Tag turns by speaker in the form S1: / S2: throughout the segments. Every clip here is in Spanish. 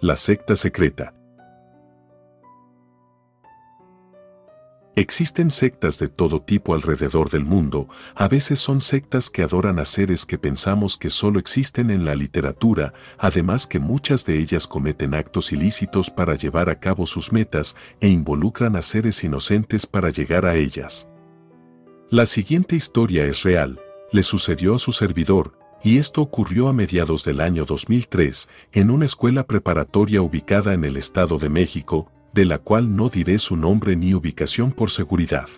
S1: La secta secreta. Existen sectas de todo tipo alrededor del mundo, a veces son sectas que adoran a seres que pensamos que solo existen en la literatura, además que muchas de ellas cometen actos ilícitos para llevar a cabo sus metas e involucran a seres inocentes para llegar a ellas. La siguiente historia es real, le sucedió a su servidor, y esto ocurrió a mediados del año 2003 en una escuela preparatoria ubicada en el Estado de México, de la cual no diré su nombre ni ubicación por seguridad.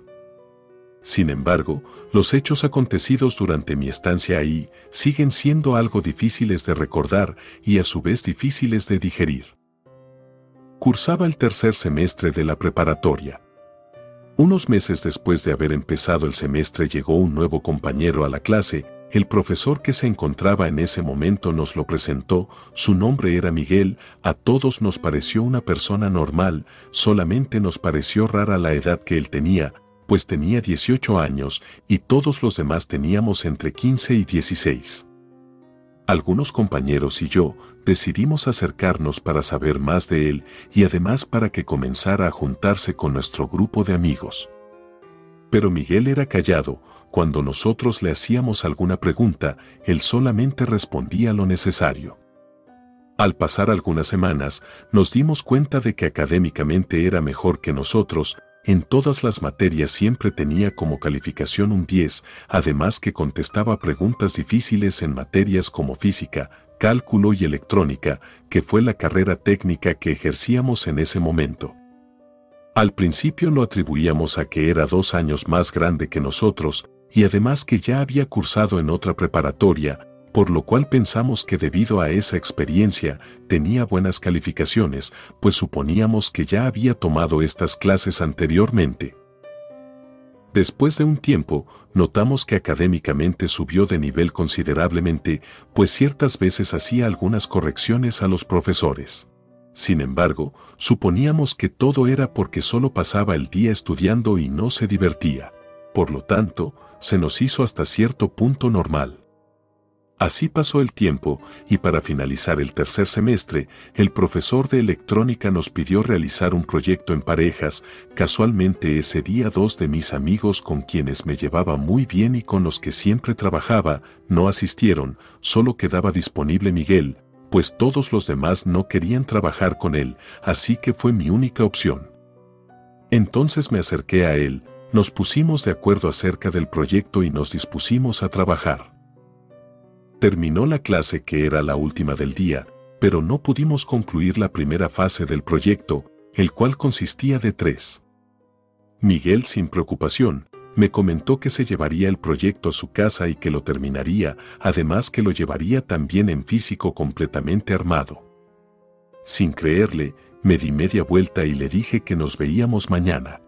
S1: Sin embargo, los hechos acontecidos durante mi estancia ahí siguen siendo algo difíciles de recordar y a su vez difíciles de digerir. Cursaba el tercer semestre de la preparatoria. Unos meses después de haber empezado el semestre llegó un nuevo compañero a la clase, el profesor que se encontraba en ese momento nos lo presentó, su nombre era Miguel, a todos nos pareció una persona normal, solamente nos pareció rara la edad que él tenía, pues tenía 18 años y todos los demás teníamos entre 15 y 16. Algunos compañeros y yo decidimos acercarnos para saber más de él y además para que comenzara a juntarse con nuestro grupo de amigos. Pero Miguel era callado, cuando nosotros le hacíamos alguna pregunta, él solamente respondía lo necesario. Al pasar algunas semanas, nos dimos cuenta de que académicamente era mejor que nosotros, en todas las materias siempre tenía como calificación un 10, además que contestaba preguntas difíciles en materias como física, cálculo y electrónica, que fue la carrera técnica que ejercíamos en ese momento. Al principio lo atribuíamos a que era dos años más grande que nosotros, y además que ya había cursado en otra preparatoria, por lo cual pensamos que debido a esa experiencia tenía buenas calificaciones, pues suponíamos que ya había tomado estas clases anteriormente. Después de un tiempo, notamos que académicamente subió de nivel considerablemente, pues ciertas veces hacía algunas correcciones a los profesores. Sin embargo, suponíamos que todo era porque solo pasaba el día estudiando y no se divertía. Por lo tanto, se nos hizo hasta cierto punto normal. Así pasó el tiempo y para finalizar el tercer semestre, el profesor de electrónica nos pidió realizar un proyecto en parejas. Casualmente ese día dos de mis amigos con quienes me llevaba muy bien y con los que siempre trabajaba, no asistieron, solo quedaba disponible Miguel, pues todos los demás no querían trabajar con él, así que fue mi única opción. Entonces me acerqué a él, nos pusimos de acuerdo acerca del proyecto y nos dispusimos a trabajar. Terminó la clase que era la última del día, pero no pudimos concluir la primera fase del proyecto, el cual consistía de tres. Miguel, sin preocupación, me comentó que se llevaría el proyecto a su casa y que lo terminaría, además que lo llevaría también en físico completamente armado. Sin creerle, me di media vuelta y le dije que nos veíamos mañana.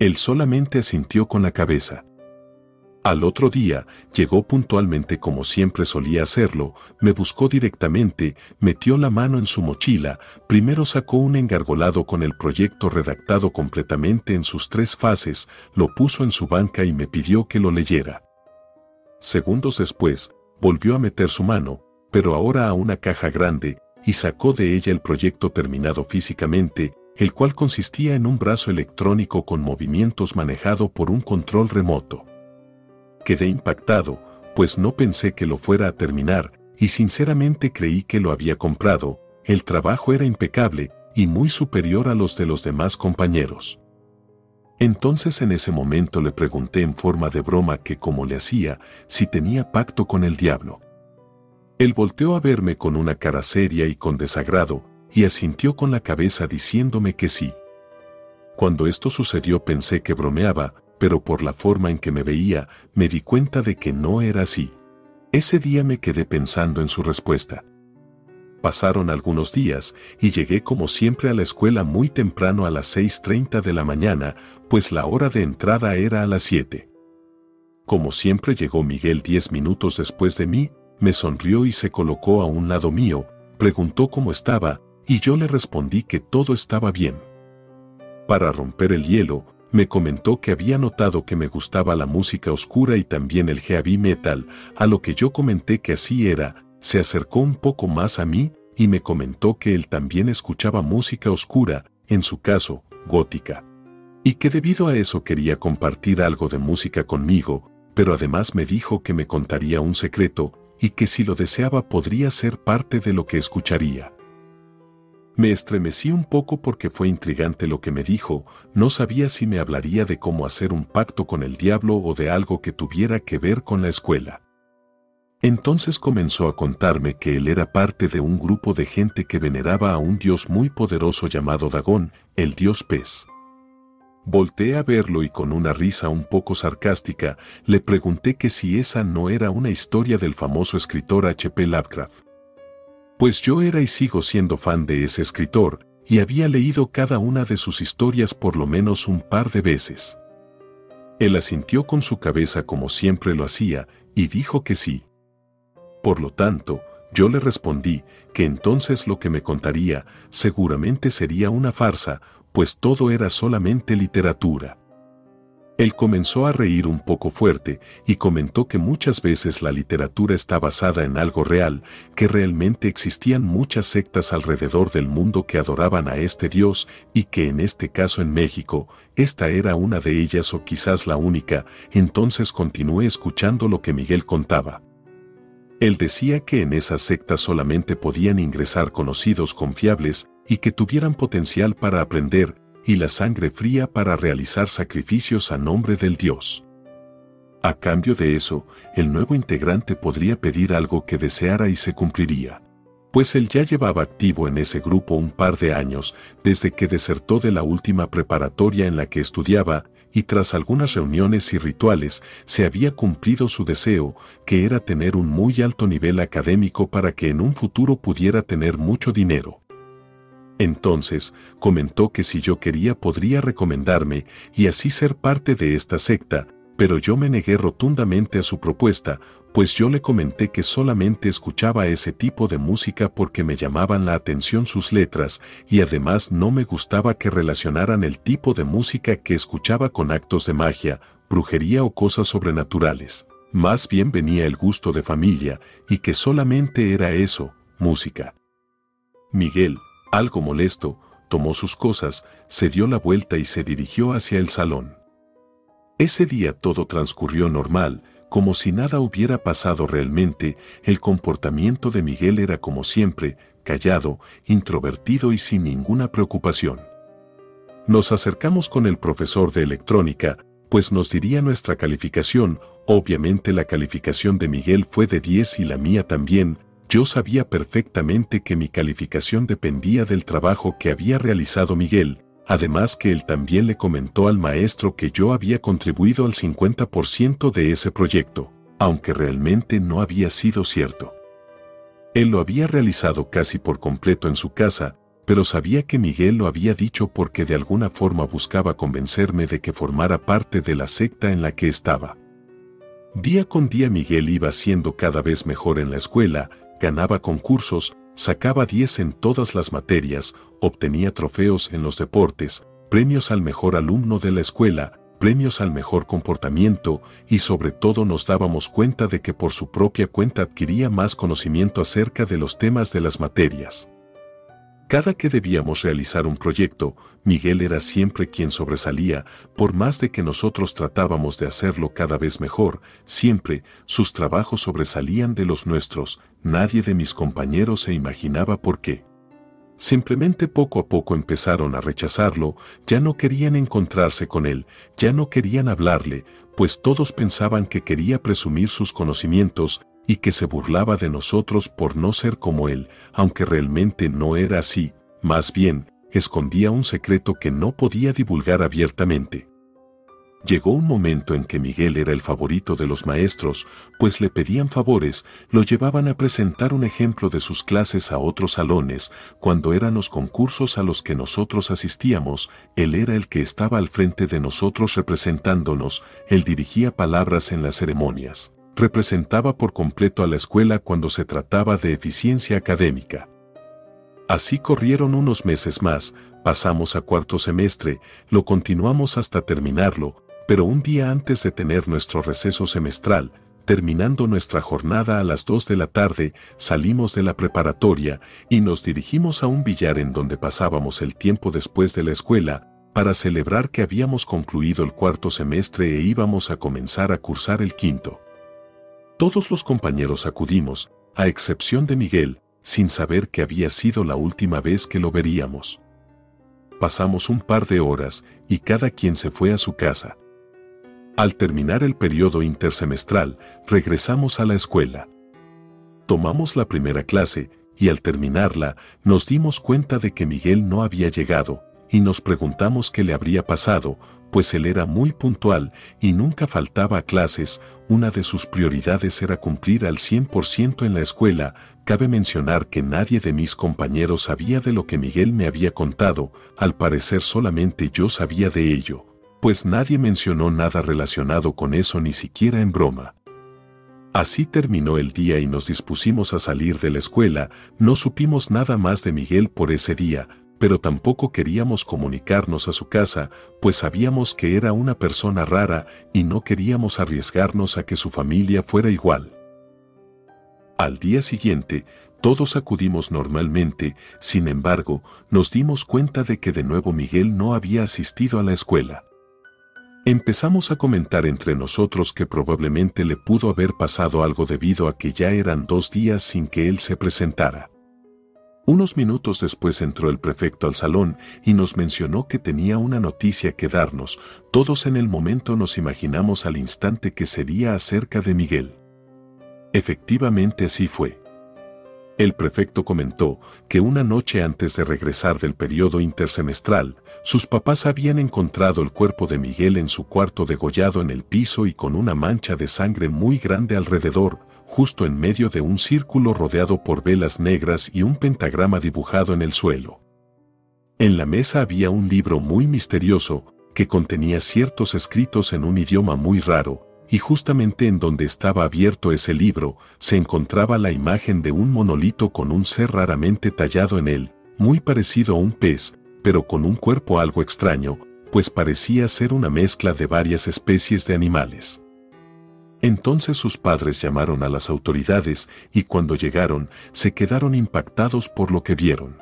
S1: Él solamente asintió con la cabeza. Al otro día, llegó puntualmente como siempre solía hacerlo, me buscó directamente, metió la mano en su mochila, primero sacó un engargolado con el proyecto redactado completamente en sus tres fases, lo puso en su banca y me pidió que lo leyera. Segundos después, volvió a meter su mano, pero ahora a una caja grande, y sacó de ella el proyecto terminado físicamente, el cual consistía en un brazo electrónico con movimientos manejado por un control remoto. Quedé impactado, pues no pensé que lo fuera a terminar, y sinceramente creí que lo había comprado, el trabajo era impecable y muy superior a los de los demás compañeros. Entonces en ese momento le pregunté en forma de broma que como le hacía, si tenía pacto con el diablo. Él volteó a verme con una cara seria y con desagrado, y asintió con la cabeza diciéndome que sí. Cuando esto sucedió pensé que bromeaba, pero por la forma en que me veía, me di cuenta de que no era así. Ese día me quedé pensando en su respuesta. Pasaron algunos días y llegué como siempre a la escuela muy temprano a las 6.30 de la mañana, pues la hora de entrada era a las 7. Como siempre llegó Miguel 10 minutos después de mí, me sonrió y se colocó a un lado mío, preguntó cómo estaba, y yo le respondí que todo estaba bien. Para romper el hielo, me comentó que había notado que me gustaba la música oscura y también el heavy metal, a lo que yo comenté que así era, se acercó un poco más a mí y me comentó que él también escuchaba música oscura, en su caso, gótica. Y que debido a eso quería compartir algo de música conmigo, pero además me dijo que me contaría un secreto y que si lo deseaba podría ser parte de lo que escucharía. Me estremecí un poco porque fue intrigante lo que me dijo, no sabía si me hablaría de cómo hacer un pacto con el diablo o de algo que tuviera que ver con la escuela. Entonces comenzó a contarme que él era parte de un grupo de gente que veneraba a un dios muy poderoso llamado Dagón, el dios pez. Volté a verlo y con una risa un poco sarcástica le pregunté que si esa no era una historia del famoso escritor H.P. Lovecraft. Pues yo era y sigo siendo fan de ese escritor, y había leído cada una de sus historias por lo menos un par de veces. Él asintió con su cabeza como siempre lo hacía, y dijo que sí. Por lo tanto, yo le respondí que entonces lo que me contaría seguramente sería una farsa, pues todo era solamente literatura. Él comenzó a reír un poco fuerte y comentó que muchas veces la literatura está basada en algo real, que realmente existían muchas sectas alrededor del mundo que adoraban a este Dios y que en este caso en México, esta era una de ellas o quizás la única, entonces continué escuchando lo que Miguel contaba. Él decía que en esa secta solamente podían ingresar conocidos confiables y que tuvieran potencial para aprender y la sangre fría para realizar sacrificios a nombre del Dios. A cambio de eso, el nuevo integrante podría pedir algo que deseara y se cumpliría. Pues él ya llevaba activo en ese grupo un par de años, desde que desertó de la última preparatoria en la que estudiaba, y tras algunas reuniones y rituales se había cumplido su deseo, que era tener un muy alto nivel académico para que en un futuro pudiera tener mucho dinero. Entonces, comentó que si yo quería podría recomendarme y así ser parte de esta secta, pero yo me negué rotundamente a su propuesta, pues yo le comenté que solamente escuchaba ese tipo de música porque me llamaban la atención sus letras y además no me gustaba que relacionaran el tipo de música que escuchaba con actos de magia, brujería o cosas sobrenaturales. Más bien venía el gusto de familia y que solamente era eso, música. Miguel, algo molesto, tomó sus cosas, se dio la vuelta y se dirigió hacia el salón. Ese día todo transcurrió normal, como si nada hubiera pasado realmente, el comportamiento de Miguel era como siempre, callado, introvertido y sin ninguna preocupación. Nos acercamos con el profesor de electrónica, pues nos diría nuestra calificación, obviamente la calificación de Miguel fue de 10 y la mía también, yo sabía perfectamente que mi calificación dependía del trabajo que había realizado Miguel, además que él también le comentó al maestro que yo había contribuido al 50% de ese proyecto, aunque realmente no había sido cierto. Él lo había realizado casi por completo en su casa, pero sabía que Miguel lo había dicho porque de alguna forma buscaba convencerme de que formara parte de la secta en la que estaba. Día con día Miguel iba siendo cada vez mejor en la escuela, ganaba concursos, sacaba 10 en todas las materias, obtenía trofeos en los deportes, premios al mejor alumno de la escuela, premios al mejor comportamiento y sobre todo nos dábamos cuenta de que por su propia cuenta adquiría más conocimiento acerca de los temas de las materias. Cada que debíamos realizar un proyecto, Miguel era siempre quien sobresalía, por más de que nosotros tratábamos de hacerlo cada vez mejor, siempre sus trabajos sobresalían de los nuestros, nadie de mis compañeros se imaginaba por qué. Simplemente poco a poco empezaron a rechazarlo, ya no querían encontrarse con él, ya no querían hablarle, pues todos pensaban que quería presumir sus conocimientos, y que se burlaba de nosotros por no ser como él, aunque realmente no era así, más bien, escondía un secreto que no podía divulgar abiertamente. Llegó un momento en que Miguel era el favorito de los maestros, pues le pedían favores, lo llevaban a presentar un ejemplo de sus clases a otros salones, cuando eran los concursos a los que nosotros asistíamos, él era el que estaba al frente de nosotros representándonos, él dirigía palabras en las ceremonias representaba por completo a la escuela cuando se trataba de eficiencia académica. Así corrieron unos meses más, pasamos a cuarto semestre, lo continuamos hasta terminarlo, pero un día antes de tener nuestro receso semestral, terminando nuestra jornada a las 2 de la tarde, salimos de la preparatoria y nos dirigimos a un billar en donde pasábamos el tiempo después de la escuela, para celebrar que habíamos concluido el cuarto semestre e íbamos a comenzar a cursar el quinto. Todos los compañeros acudimos, a excepción de Miguel, sin saber que había sido la última vez que lo veríamos. Pasamos un par de horas y cada quien se fue a su casa. Al terminar el periodo intersemestral, regresamos a la escuela. Tomamos la primera clase y al terminarla nos dimos cuenta de que Miguel no había llegado y nos preguntamos qué le habría pasado, pues él era muy puntual y nunca faltaba a clases, una de sus prioridades era cumplir al 100% en la escuela, cabe mencionar que nadie de mis compañeros sabía de lo que Miguel me había contado, al parecer solamente yo sabía de ello, pues nadie mencionó nada relacionado con eso ni siquiera en broma. Así terminó el día y nos dispusimos a salir de la escuela, no supimos nada más de Miguel por ese día, pero tampoco queríamos comunicarnos a su casa, pues sabíamos que era una persona rara y no queríamos arriesgarnos a que su familia fuera igual. Al día siguiente, todos acudimos normalmente, sin embargo, nos dimos cuenta de que de nuevo Miguel no había asistido a la escuela. Empezamos a comentar entre nosotros que probablemente le pudo haber pasado algo debido a que ya eran dos días sin que él se presentara. Unos minutos después entró el prefecto al salón y nos mencionó que tenía una noticia que darnos. Todos en el momento nos imaginamos al instante que sería acerca de Miguel. Efectivamente así fue. El prefecto comentó que una noche antes de regresar del periodo intersemestral, sus papás habían encontrado el cuerpo de Miguel en su cuarto degollado en el piso y con una mancha de sangre muy grande alrededor, justo en medio de un círculo rodeado por velas negras y un pentagrama dibujado en el suelo. En la mesa había un libro muy misterioso, que contenía ciertos escritos en un idioma muy raro, y justamente en donde estaba abierto ese libro, se encontraba la imagen de un monolito con un ser raramente tallado en él, muy parecido a un pez, pero con un cuerpo algo extraño, pues parecía ser una mezcla de varias especies de animales. Entonces sus padres llamaron a las autoridades y cuando llegaron se quedaron impactados por lo que vieron.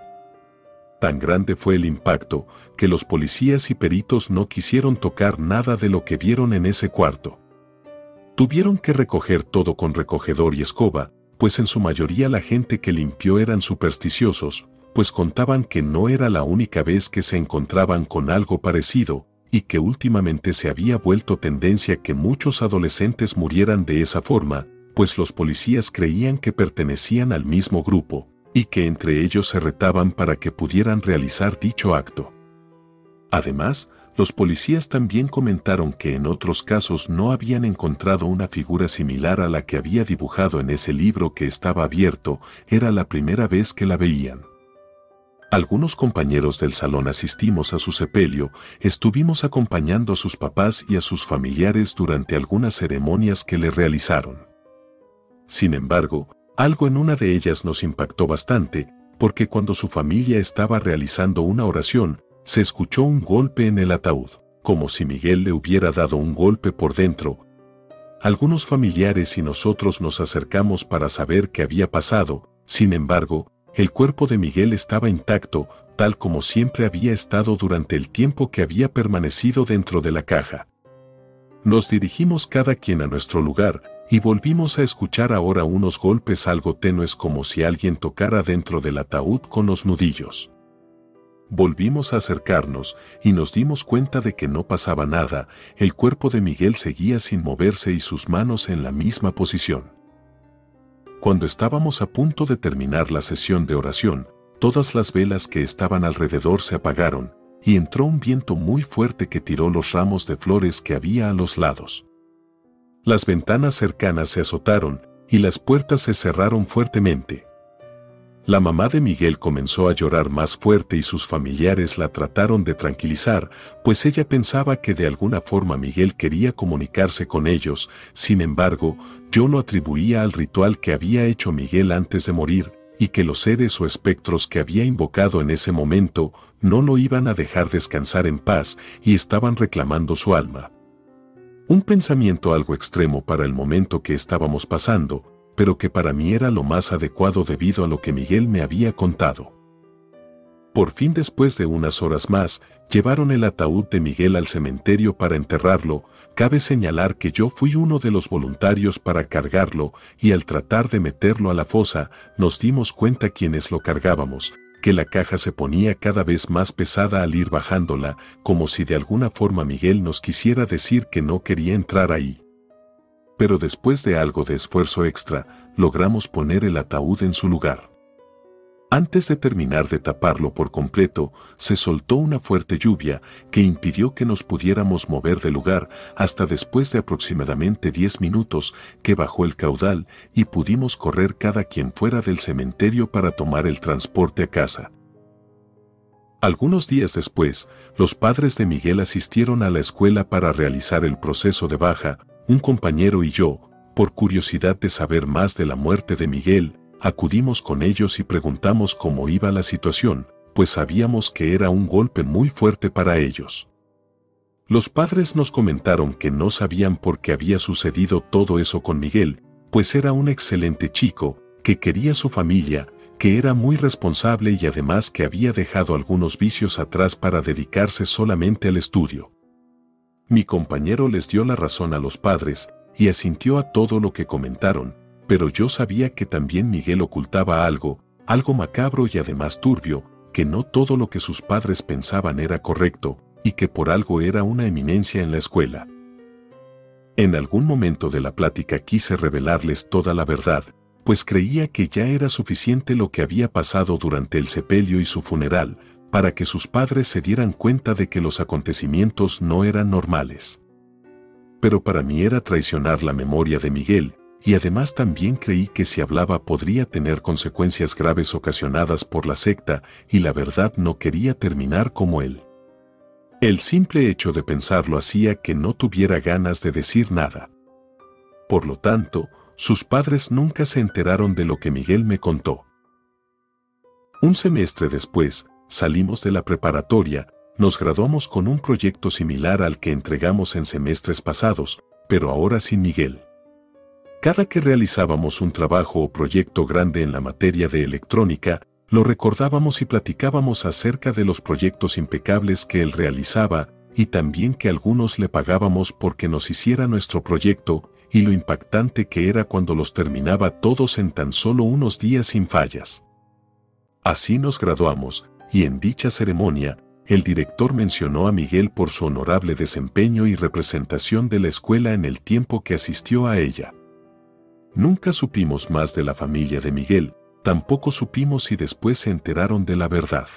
S1: Tan grande fue el impacto que los policías y peritos no quisieron tocar nada de lo que vieron en ese cuarto. Tuvieron que recoger todo con recogedor y escoba, pues en su mayoría la gente que limpió eran supersticiosos, pues contaban que no era la única vez que se encontraban con algo parecido, y que últimamente se había vuelto tendencia que muchos adolescentes murieran de esa forma, pues los policías creían que pertenecían al mismo grupo, y que entre ellos se retaban para que pudieran realizar dicho acto. Además, los policías también comentaron que en otros casos no habían encontrado una figura similar a la que había dibujado en ese libro que estaba abierto, era la primera vez que la veían. Algunos compañeros del salón asistimos a su sepelio, estuvimos acompañando a sus papás y a sus familiares durante algunas ceremonias que le realizaron. Sin embargo, algo en una de ellas nos impactó bastante, porque cuando su familia estaba realizando una oración, se escuchó un golpe en el ataúd, como si Miguel le hubiera dado un golpe por dentro. Algunos familiares y nosotros nos acercamos para saber qué había pasado, sin embargo, el cuerpo de Miguel estaba intacto, tal como siempre había estado durante el tiempo que había permanecido dentro de la caja. Nos dirigimos cada quien a nuestro lugar, y volvimos a escuchar ahora unos golpes algo tenues como si alguien tocara dentro del ataúd con los nudillos. Volvimos a acercarnos y nos dimos cuenta de que no pasaba nada, el cuerpo de Miguel seguía sin moverse y sus manos en la misma posición. Cuando estábamos a punto de terminar la sesión de oración, todas las velas que estaban alrededor se apagaron, y entró un viento muy fuerte que tiró los ramos de flores que había a los lados. Las ventanas cercanas se azotaron, y las puertas se cerraron fuertemente. La mamá de Miguel comenzó a llorar más fuerte y sus familiares la trataron de tranquilizar, pues ella pensaba que de alguna forma Miguel quería comunicarse con ellos, sin embargo, yo lo atribuía al ritual que había hecho Miguel antes de morir, y que los seres o espectros que había invocado en ese momento no lo iban a dejar descansar en paz y estaban reclamando su alma. Un pensamiento algo extremo para el momento que estábamos pasando, pero que para mí era lo más adecuado debido a lo que Miguel me había contado. Por fin después de unas horas más, llevaron el ataúd de Miguel al cementerio para enterrarlo, cabe señalar que yo fui uno de los voluntarios para cargarlo y al tratar de meterlo a la fosa, nos dimos cuenta quienes lo cargábamos, que la caja se ponía cada vez más pesada al ir bajándola, como si de alguna forma Miguel nos quisiera decir que no quería entrar ahí. Pero después de algo de esfuerzo extra, logramos poner el ataúd en su lugar. Antes de terminar de taparlo por completo, se soltó una fuerte lluvia que impidió que nos pudiéramos mover del lugar hasta después de aproximadamente 10 minutos que bajó el caudal y pudimos correr cada quien fuera del cementerio para tomar el transporte a casa. Algunos días después, los padres de Miguel asistieron a la escuela para realizar el proceso de baja, un compañero y yo, por curiosidad de saber más de la muerte de Miguel, Acudimos con ellos y preguntamos cómo iba la situación, pues sabíamos que era un golpe muy fuerte para ellos. Los padres nos comentaron que no sabían por qué había sucedido todo eso con Miguel, pues era un excelente chico, que quería su familia, que era muy responsable y además que había dejado algunos vicios atrás para dedicarse solamente al estudio. Mi compañero les dio la razón a los padres y asintió a todo lo que comentaron, pero yo sabía que también Miguel ocultaba algo, algo macabro y además turbio, que no todo lo que sus padres pensaban era correcto, y que por algo era una eminencia en la escuela. En algún momento de la plática quise revelarles toda la verdad, pues creía que ya era suficiente lo que había pasado durante el sepelio y su funeral, para que sus padres se dieran cuenta de que los acontecimientos no eran normales. Pero para mí era traicionar la memoria de Miguel, y además también creí que si hablaba podría tener consecuencias graves ocasionadas por la secta y la verdad no quería terminar como él. El simple hecho de pensarlo hacía que no tuviera ganas de decir nada. Por lo tanto, sus padres nunca se enteraron de lo que Miguel me contó. Un semestre después, salimos de la preparatoria, nos graduamos con un proyecto similar al que entregamos en semestres pasados, pero ahora sin Miguel. Cada que realizábamos un trabajo o proyecto grande en la materia de electrónica, lo recordábamos y platicábamos acerca de los proyectos impecables que él realizaba y también que algunos le pagábamos porque nos hiciera nuestro proyecto y lo impactante que era cuando los terminaba todos en tan solo unos días sin fallas. Así nos graduamos, y en dicha ceremonia, el director mencionó a Miguel por su honorable desempeño y representación de la escuela en el tiempo que asistió a ella. Nunca supimos más de la familia de Miguel, tampoco supimos si después se enteraron de la verdad.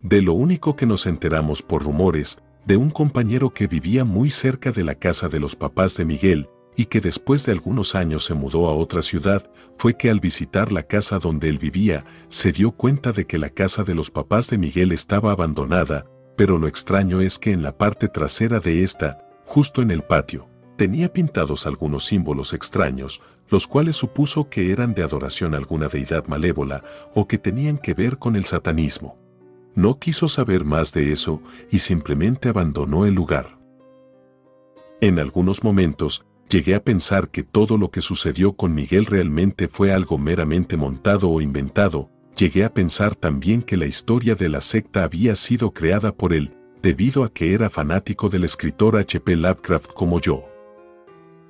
S1: De lo único que nos enteramos por rumores, de un compañero que vivía muy cerca de la casa de los papás de Miguel y que después de algunos años se mudó a otra ciudad, fue que al visitar la casa donde él vivía, se dio cuenta de que la casa de los papás de Miguel estaba abandonada, pero lo extraño es que en la parte trasera de esta, justo en el patio, tenía pintados algunos símbolos extraños, los cuales supuso que eran de adoración a alguna deidad malévola o que tenían que ver con el satanismo. No quiso saber más de eso y simplemente abandonó el lugar. En algunos momentos, llegué a pensar que todo lo que sucedió con Miguel realmente fue algo meramente montado o inventado, llegué a pensar también que la historia de la secta había sido creada por él, debido a que era fanático del escritor H.P. Lovecraft como yo.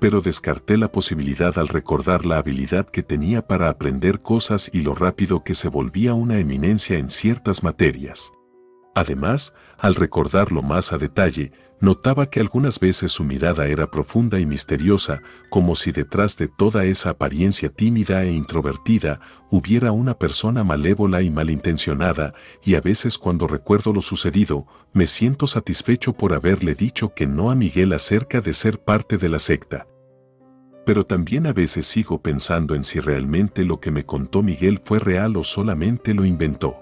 S1: Pero descarté la posibilidad al recordar la habilidad que tenía para aprender cosas y lo rápido que se volvía una eminencia en ciertas materias. Además, al recordarlo más a detalle, notaba que algunas veces su mirada era profunda y misteriosa, como si detrás de toda esa apariencia tímida e introvertida hubiera una persona malévola y malintencionada, y a veces cuando recuerdo lo sucedido, me siento satisfecho por haberle dicho que no a Miguel acerca de ser parte de la secta. Pero también a veces sigo pensando en si realmente lo que me contó Miguel fue real o solamente lo inventó.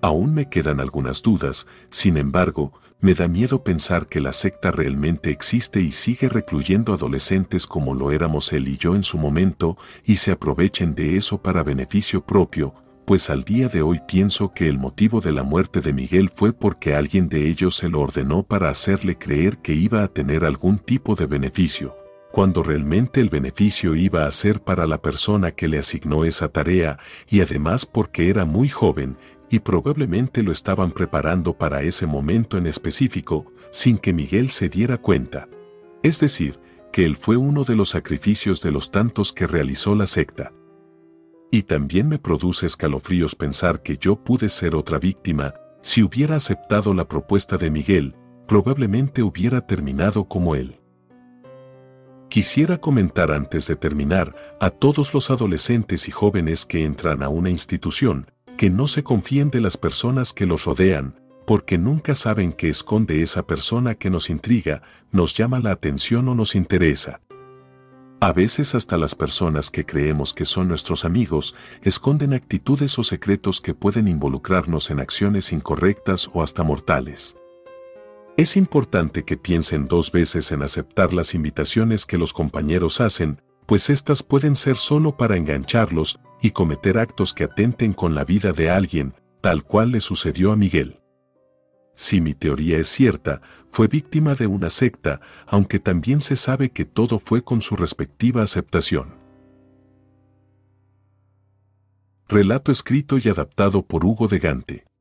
S1: Aún me quedan algunas dudas, sin embargo, me da miedo pensar que la secta realmente existe y sigue recluyendo adolescentes como lo éramos él y yo en su momento, y se aprovechen de eso para beneficio propio, pues al día de hoy pienso que el motivo de la muerte de Miguel fue porque alguien de ellos se lo ordenó para hacerle creer que iba a tener algún tipo de beneficio, cuando realmente el beneficio iba a ser para la persona que le asignó esa tarea, y además porque era muy joven, y probablemente lo estaban preparando para ese momento en específico, sin que Miguel se diera cuenta. Es decir, que él fue uno de los sacrificios de los tantos que realizó la secta. Y también me produce escalofríos pensar que yo pude ser otra víctima, si hubiera aceptado la propuesta de Miguel, probablemente hubiera terminado como él. Quisiera comentar antes de terminar a todos los adolescentes y jóvenes que entran a una institución, que no se confíen de las personas que los rodean, porque nunca saben qué esconde esa persona que nos intriga, nos llama la atención o nos interesa. A veces hasta las personas que creemos que son nuestros amigos esconden actitudes o secretos que pueden involucrarnos en acciones incorrectas o hasta mortales. Es importante que piensen dos veces en aceptar las invitaciones que los compañeros hacen, pues estas pueden ser solo para engancharlos y cometer actos que atenten con la vida de alguien, tal cual le sucedió a Miguel. Si mi teoría es cierta, fue víctima de una secta, aunque también se sabe que todo fue con su respectiva aceptación. Relato escrito y adaptado por Hugo de Gante.